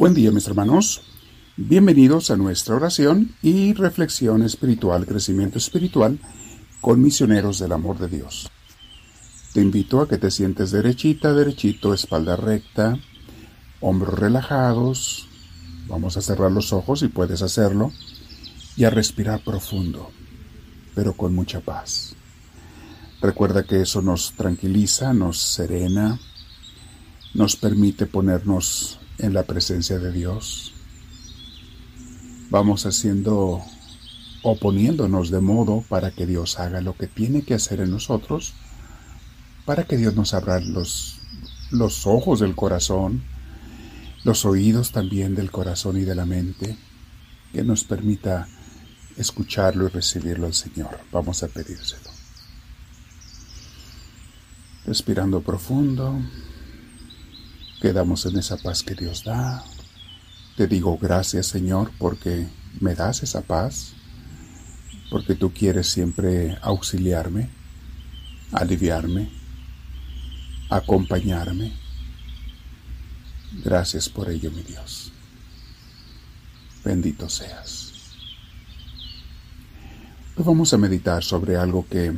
Buen día mis hermanos, bienvenidos a nuestra oración y reflexión espiritual, crecimiento espiritual con misioneros del amor de Dios. Te invito a que te sientes derechita, derechito, espalda recta, hombros relajados, vamos a cerrar los ojos si puedes hacerlo, y a respirar profundo, pero con mucha paz. Recuerda que eso nos tranquiliza, nos serena, nos permite ponernos en la presencia de Dios. Vamos haciendo o poniéndonos de modo para que Dios haga lo que tiene que hacer en nosotros, para que Dios nos abra los, los ojos del corazón, los oídos también del corazón y de la mente, que nos permita escucharlo y recibirlo al Señor. Vamos a pedírselo. Respirando profundo. Quedamos en esa paz que Dios da. Te digo gracias Señor porque me das esa paz, porque tú quieres siempre auxiliarme, aliviarme, acompañarme. Gracias por ello, mi Dios. Bendito seas. Hoy vamos a meditar sobre algo que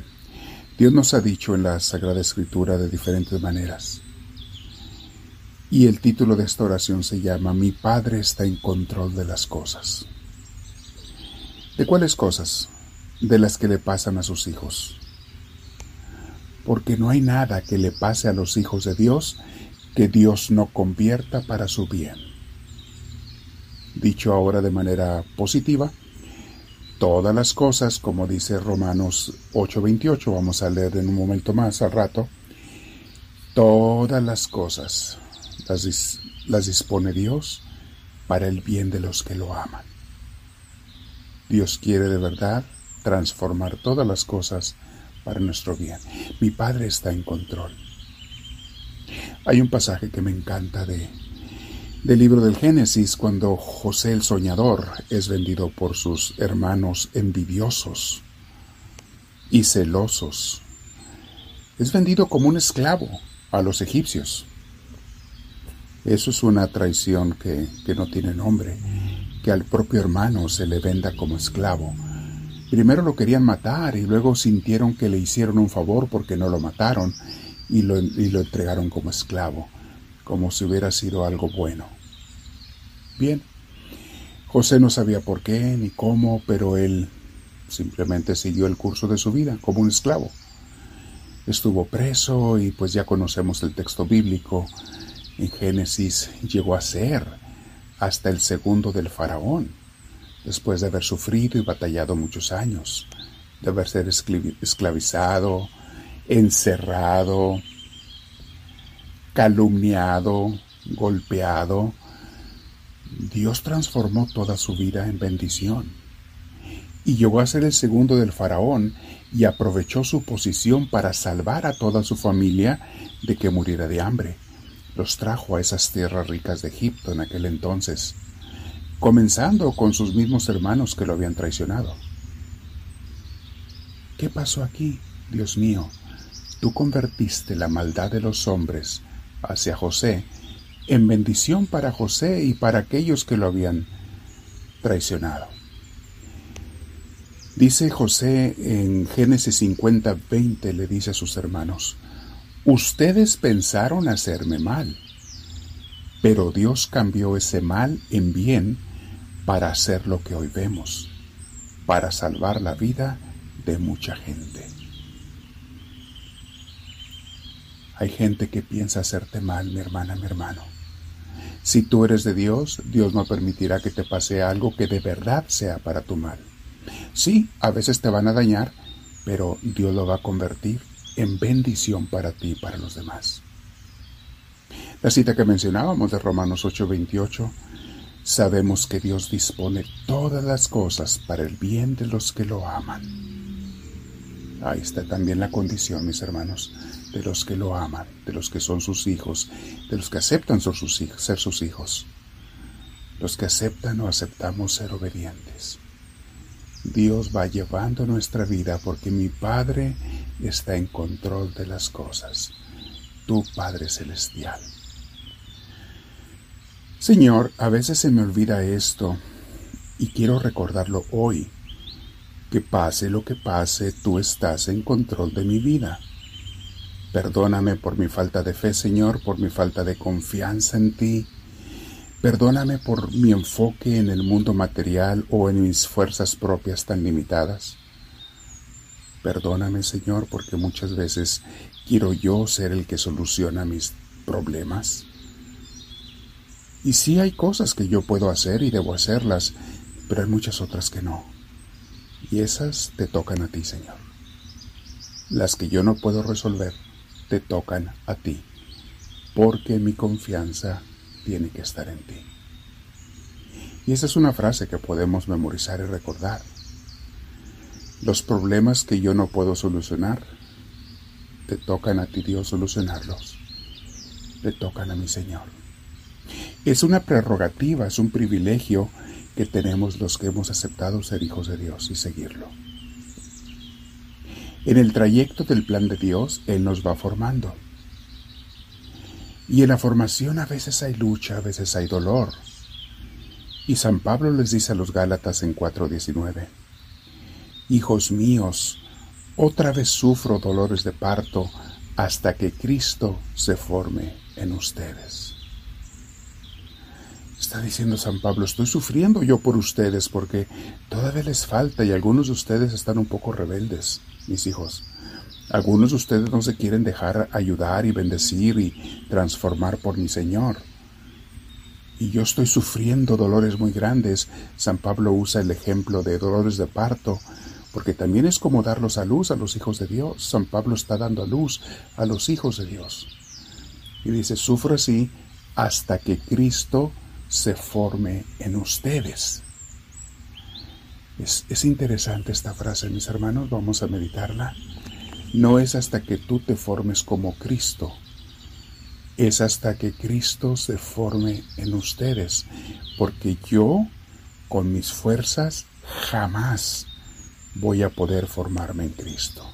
Dios nos ha dicho en la Sagrada Escritura de diferentes maneras. Y el título de esta oración se llama Mi Padre está en control de las cosas. ¿De cuáles cosas? De las que le pasan a sus hijos. Porque no hay nada que le pase a los hijos de Dios que Dios no convierta para su bien. Dicho ahora de manera positiva, todas las cosas, como dice Romanos 8:28, vamos a leer en un momento más al rato, todas las cosas las, dispone Dios para el bien de los que lo aman. Dios quiere de verdad transformar todas las cosas para nuestro bien. Mi Padre está en control. Hay un pasaje que me encanta de, del libro del Génesis cuando José el soñador es vendido por sus hermanos envidiosos y celosos. Es vendido como un esclavo a los egipcios. Eso es una traición que, no tiene nombre, que al propio hermano se le venda como esclavo. Primero lo querían matar y luego sintieron que le hicieron un favor porque no lo mataron y lo, y lo entregaron como esclavo, como si hubiera sido algo bueno. Bien, José no sabía por qué ni cómo, pero él simplemente siguió el curso de su vida como un esclavo. Estuvo preso y pues ya conocemos el texto bíblico en Génesis llegó a ser hasta el segundo del faraón, después de haber sufrido y batallado muchos años, de haber sido esclavizado, encerrado, calumniado, golpeado. Dios transformó toda su vida en bendición y llegó a ser el segundo del faraón y aprovechó su posición para salvar a toda su familia de que muriera de hambre los trajo a esas tierras ricas de Egipto en aquel entonces, comenzando con sus mismos hermanos que lo habían traicionado. ¿Qué pasó aquí, Dios mío? Tú convertiste la maldad de los hombres hacia José en bendición para José y para aquellos que lo habían traicionado. Dice José en Génesis 50, 20, le dice a sus hermanos, Ustedes pensaron hacerme mal, pero Dios cambió ese mal en bien para hacer lo que hoy vemos, para salvar la vida de mucha gente. Hay gente que piensa hacerte mal, mi hermana, mi hermano. Si tú eres de Dios, Dios no permitirá que te pase algo que de verdad sea para tu mal. Sí, a veces te van a dañar, pero Dios lo va a convertir en bendición para ti y para los demás. La cita que mencionábamos de Romanos 8:28, sabemos que Dios dispone todas las cosas para el bien de los que lo aman. Ahí está también la condición, mis hermanos, de los que lo aman, de los que son sus hijos, de los que aceptan ser sus hijos. Los que aceptan o aceptamos ser obedientes. Dios va llevando nuestra vida porque mi Padre está en control de las cosas. Tu Padre Celestial. Señor, a veces se me olvida esto y quiero recordarlo hoy. Que pase lo que pase, tú estás en control de mi vida. Perdóname por mi falta de fe, Señor, por mi falta de confianza en ti. Perdóname por mi enfoque en el mundo material o en mis fuerzas propias tan limitadas. Perdóname, Señor, porque muchas veces quiero yo ser el que soluciona mis problemas. Y sí hay cosas que yo puedo hacer y debo hacerlas, pero hay muchas otras que no. Y esas te tocan a ti, Señor. Las que yo no puedo resolver, te tocan a ti, porque mi confianza tiene que estar en ti. Y esa es una frase que podemos memorizar y recordar. Los problemas que yo no puedo solucionar, te tocan a ti Dios solucionarlos. Te tocan a mi Señor. Es una prerrogativa, es un privilegio que tenemos los que hemos aceptado ser hijos de Dios y seguirlo. En el trayecto del plan de Dios, Él nos va formando. Y en la formación a veces hay lucha, a veces hay dolor. Y San Pablo les dice a los Gálatas en 4:19, Hijos míos, otra vez sufro dolores de parto hasta que Cristo se forme en ustedes. Está diciendo San Pablo, estoy sufriendo yo por ustedes porque todavía les falta y algunos de ustedes están un poco rebeldes, mis hijos. Algunos de ustedes no se quieren dejar ayudar y bendecir y transformar por mi Señor. Y yo estoy sufriendo dolores muy grandes. San Pablo usa el ejemplo de dolores de parto, porque también es como darlos a luz a los hijos de Dios. San Pablo está dando a luz a los hijos de Dios. Y dice, sufro así hasta que Cristo se forme en ustedes. Es, interesante esta frase, mis hermanos, vamos a meditarla. No es hasta que tú te formes como Cristo, es hasta que Cristo se forme en ustedes, porque yo, con mis fuerzas, jamás voy a poder formarme en Cristo.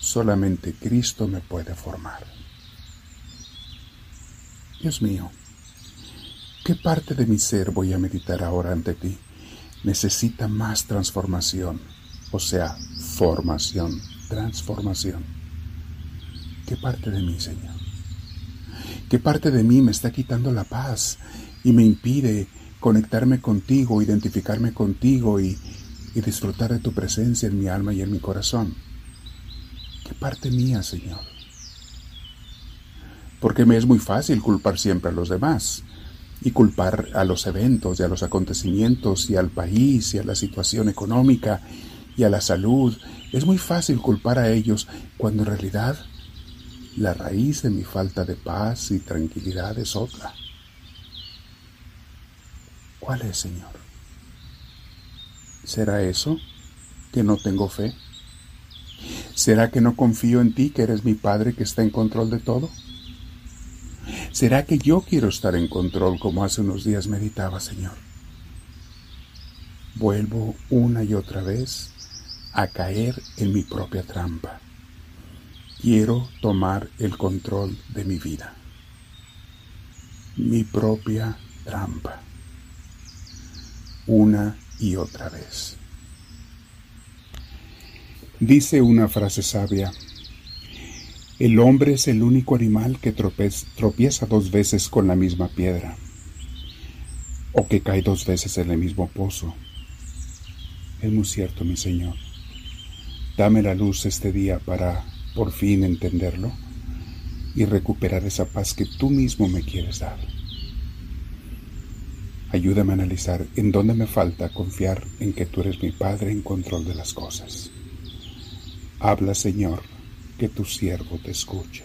Solamente Cristo me puede formar. Dios mío, ¿Qué parte de mi ser voy a meditar ahora ante ti? Necesita más transformación, o sea, formación, transformación. ¿Qué parte de mí, Señor? ¿Qué parte de mí me está quitando la paz y me impide conectarme contigo, identificarme contigo y, y disfrutar de tu presencia en mi alma y en mi corazón? ¿Qué parte mía, Señor? Porque me es muy fácil culpar siempre a los demás y culpar a los eventos y a los acontecimientos y al país y a la situación económica y a la salud. Es muy fácil culpar a ellos cuando en realidad la raíz de mi falta de paz y tranquilidad es otra. ¿Cuál es, Señor? ¿Será eso que no tengo fe? ¿Será que no confío en ti, que eres mi Padre que está en control de todo? ¿Será que yo quiero estar en control como hace unos días meditaba, Señor? Vuelvo una y otra vez a caer en mi propia trampa. Quiero tomar el control de mi vida. Mi propia trampa. Una y otra vez. Dice una frase sabia, el hombre es el único animal que tropieza dos veces con la misma piedra, o que cae dos veces en el mismo pozo. Es muy cierto, mi Señor. Dame la luz este día para por fin entenderlo y recuperar esa paz que tú mismo me quieres dar. Ayúdame a analizar en dónde me falta confiar en que tú eres mi Padre en control de las cosas. Habla, Señor, que tu siervo te escucha.